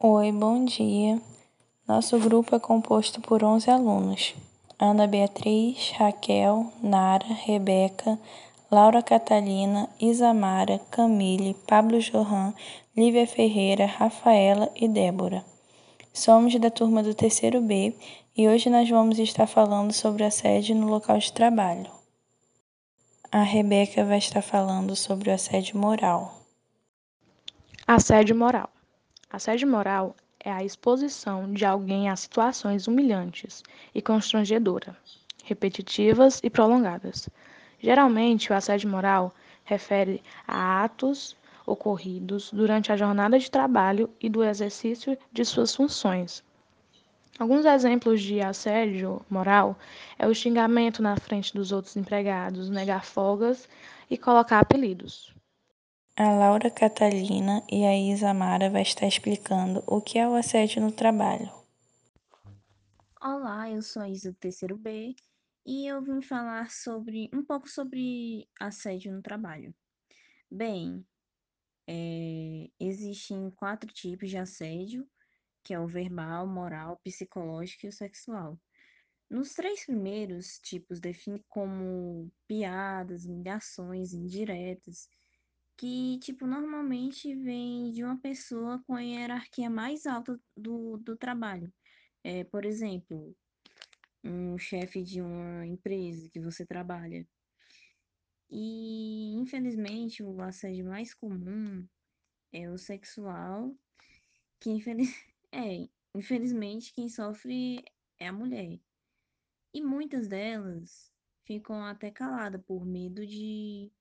Oi, bom dia. Nosso grupo é composto por 11 alunos: Ana Beatriz, Raquel, Nara, Rebeca, Laura Catalina, Isamara, Camille, Pablo Johan, Lívia Ferreira, Rafaela e Débora. Somos da turma do terceiro B e hoje nós vamos estar falando sobre assédio no local de trabalho. A Rebeca vai estar falando sobre o assédio moral. Assédio moral. Assédio moral é a exposição de alguém a situações humilhantes e constrangedoras, repetitivas e prolongadas. Geralmente, o assédio moral refere a atos ocorridos durante a jornada de trabalho e do exercício de suas funções. Alguns exemplos de assédio moral é o xingamento na frente dos outros empregados, negar folgas e colocar apelidos. A Laura Catalina e a Isamara vai estar explicando o que é o assédio no trabalho. Olá, eu sou a Isa do terceiro B e eu vim falar sobre um pouco sobre assédio no trabalho. Bem, é, existem quatro tipos de assédio, que é o verbal, moral, psicológico e o sexual. Nos três primeiros tipos define como piadas, humilhações indiretas que, tipo, normalmente vem de uma pessoa com a hierarquia mais alta do, do trabalho. É, por exemplo, um chefe de uma empresa que você trabalha. E, infelizmente, o assédio mais comum é o sexual, que infeliz... é, infelizmente quem sofre é a mulher. E muitas delas ficam até caladas por medo de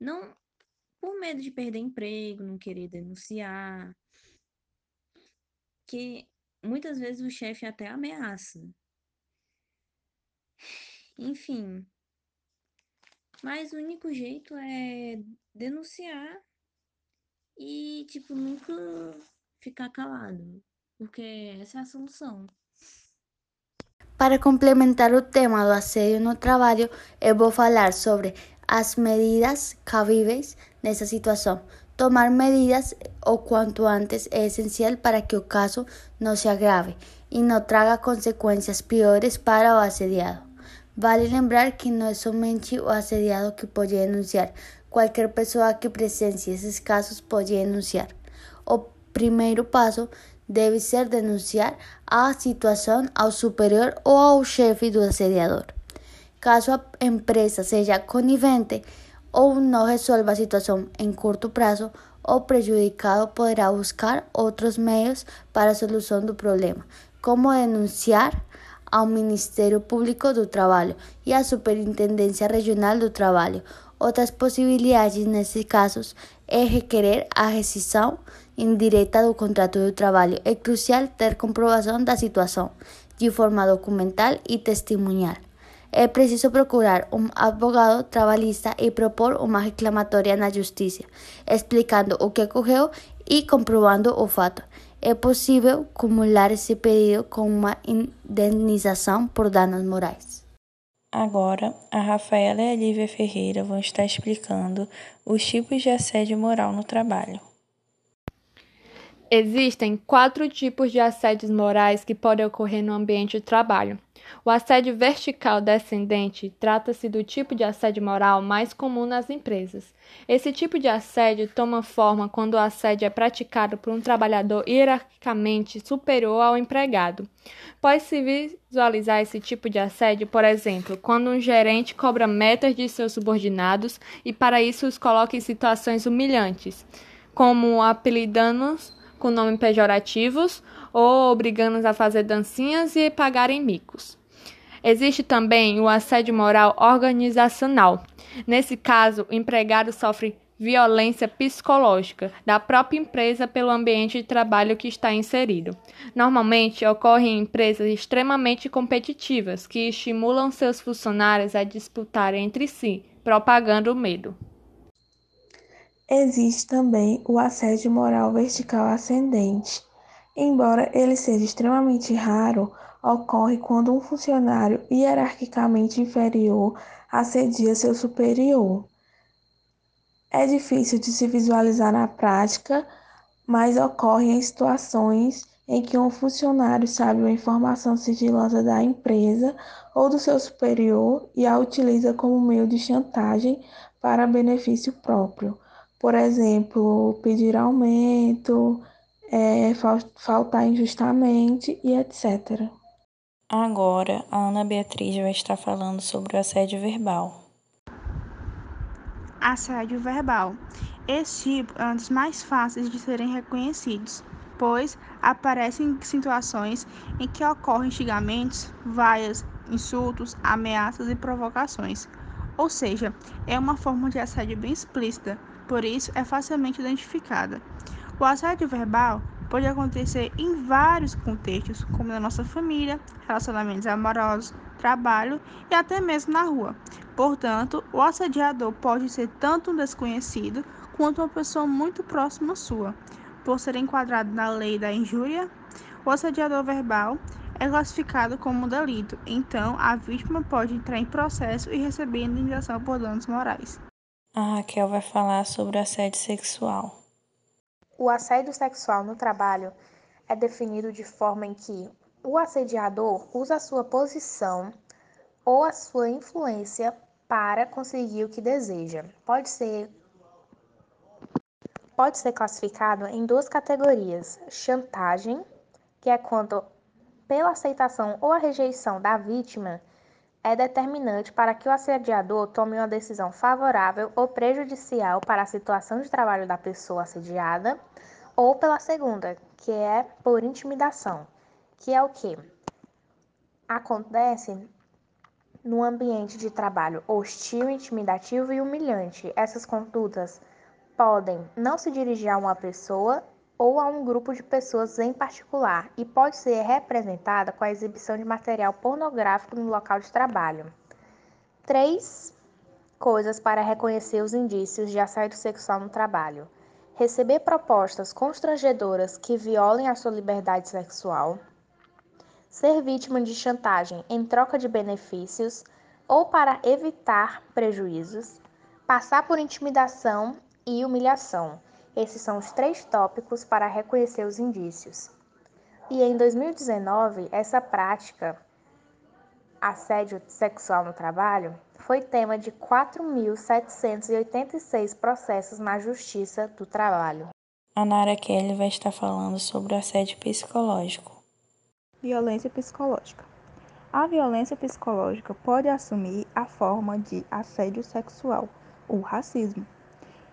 não por medo de perder emprego, não querer denunciar, que muitas vezes o chefe até ameaça. Enfim, mas o único jeito é denunciar e, tipo, nunca ficar calado, porque essa é a solução. Para complementar o tema do assédio no trabalho, eu vou falar sobre as medidas cabíveis nessa situação. Tomar medidas o quanto antes é essencial para que o caso não se agrave e não traga consequências piores para o assediado. Vale lembrar que não é somente o assediado que pode denunciar, qualquer pessoa que presencie esses casos pode denunciar. O primeiro passo deve ser denunciar a situação ao superior ou ao chefe do assediador. Caso a empresa seja conivente ou não resolva a situação em curto prazo, o prejudicado poderá buscar outros meios para solução do problema, como denunciar ao Ministério Público do Trabalho e à Superintendência Regional do Trabalho. Outras possibilidades nesses casos é requerer a rescisão indireta do contrato de trabalho. É crucial ter comprovação da situação de forma documental e testemunhal é preciso procurar um advogado trabalhista e propor uma reclamatória na justiça, explicando o que ocorreu e comprovando o fato. É possível cumular esse pedido com uma indenização por danos morais. Agora, a Rafaela e a Lívia Ferreira vão estar explicando os tipos de assédio moral no trabalho. Existem quatro tipos de assédios morais que podem ocorrer no ambiente de trabalho. O assédio vertical descendente trata-se do tipo de assédio moral mais comum nas empresas. Esse tipo de assédio toma forma quando o assédio é praticado por um trabalhador hierarquicamente superior ao empregado. Pode-se visualizar esse tipo de assédio, por exemplo, quando um gerente cobra metas de seus subordinados e, para isso, os coloca em situações humilhantes, como apelidando-os com nomes pejorativos ou obrigando-os a fazer dancinhas e pagarem micos. Existe também o assédio moral organizacional. Nesse caso, o empregado sofre violência psicológica da própria empresa pelo ambiente de trabalho que está inserido. Normalmente ocorre em empresas extremamente competitivas que estimulam seus funcionários a disputarem entre si, propagando o medo. Existe também o assédio moral vertical ascendente. Embora ele seja extremamente raro, ocorre quando um funcionário hierarquicamente inferior assedia seu superior. É difícil de se visualizar na prática, mas ocorre em situações em que um funcionário sabe uma informação sigilosa da empresa ou do seu superior e a utiliza como meio de chantagem para benefício próprio. Por exemplo, pedir aumento, é, faltar injustamente e etc. Agora, a Ana Beatriz vai estar falando sobre o assédio verbal. Assédio verbal. Esse tipo é um dos mais fáceis de serem reconhecidos, pois aparecem situações em que ocorrem xingamentos, vaias, insultos, ameaças e provocações. Ou seja, é uma forma de assédio bem explícita, por isso é facilmente identificada. O assédio verbal pode acontecer em vários contextos, como na nossa família, relacionamentos amorosos, trabalho e até mesmo na rua. Portanto, o assediador pode ser tanto um desconhecido quanto uma pessoa muito próxima sua. Por ser enquadrado na lei da injúria, o assediador verbal é classificado como um delito, então a vítima pode entrar em processo e receber indenização por danos morais. A Raquel vai falar sobre assédio sexual. O assédio sexual no trabalho é definido de forma em que o assediador usa a sua posição ou a sua influência para conseguir o que deseja. Pode ser pode ser classificado em duas categorias: chantagem, que é quando pela aceitação ou a rejeição da vítima é determinante para que o assediador tome uma decisão favorável ou prejudicial para a situação de trabalho da pessoa assediada, ou pela segunda, que é por intimidação, que é o que acontece no ambiente de trabalho hostil, intimidativo e humilhante. Essas condutas podem não se dirigir a uma pessoa ou a um grupo de pessoas em particular e pode ser representada com a exibição de material pornográfico no local de trabalho. Três coisas para reconhecer os indícios de assédio sexual no trabalho: receber propostas constrangedoras que violem a sua liberdade sexual, ser vítima de chantagem em troca de benefícios ou para evitar prejuízos, passar por intimidação e humilhação esses são os três tópicos para reconhecer os indícios. E em 2019, essa prática, assédio sexual no trabalho, foi tema de 4.786 processos na Justiça do Trabalho. A Nara Kelly vai estar falando sobre o assédio psicológico. Violência psicológica. A violência psicológica pode assumir a forma de assédio sexual ou racismo.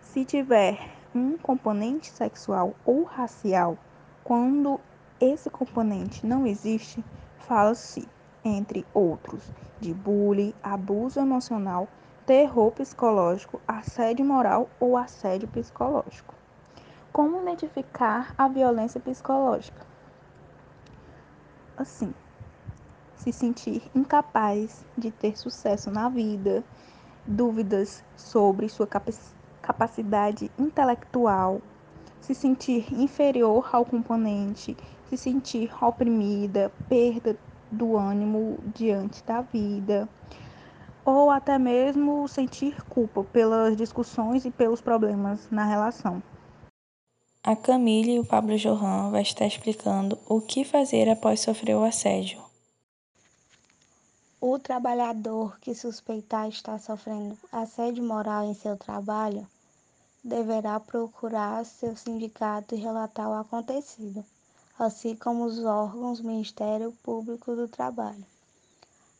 Se tiver um componente sexual ou racial, quando esse componente não existe, fala-se, entre outros, de bullying, abuso emocional, terror psicológico, assédio moral ou assédio psicológico. Como identificar a violência psicológica? Assim, se sentir incapaz de ter sucesso na vida, dúvidas sobre sua capacidade capacidade intelectual, se sentir inferior ao componente, se sentir oprimida, perda do ânimo diante da vida, ou até mesmo sentir culpa pelas discussões e pelos problemas na relação. A Camille e o Pablo Johan vai estar explicando o que fazer após sofrer o assédio. O trabalhador que suspeitar estar sofrendo assédio moral em seu trabalho deverá procurar seu sindicato e relatar o acontecido, assim como os órgãos do Ministério Público do Trabalho.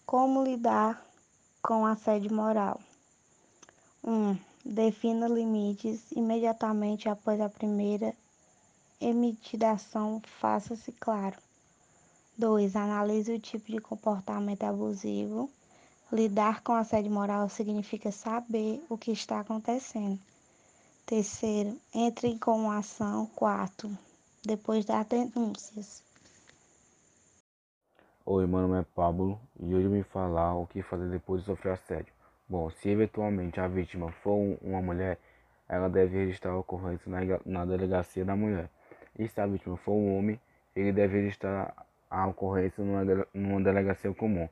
Como lidar com assédio moral? 1. Um, defina limites imediatamente após a primeira emitidação, faça-se claro. 2. Analise o tipo de comportamento abusivo. Lidar com assédio moral significa saber o que está acontecendo. Terceiro, entre com ação. Quarto, depois das denúncias. Oi, meu nome é Pablo e hoje eu vim falar o que fazer depois de sofrer assédio. Bom, se eventualmente a vítima for uma mulher, ela deve registrar a ocorrência na, na delegacia da mulher. E se a vítima for um homem, ele deve registrar a ocorrência numa, numa delegacia comum.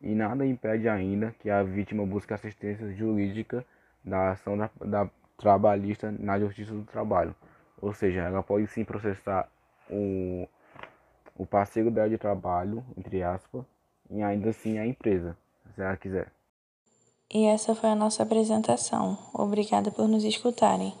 E nada impede ainda que a vítima busque assistência jurídica da ação da, da trabalhista na Justiça do Trabalho. Ou seja, ela pode sim processar o, o parceiro dela de trabalho, entre aspas, e ainda assim a empresa, se ela quiser. E essa foi a nossa apresentação. Obrigada por nos escutarem.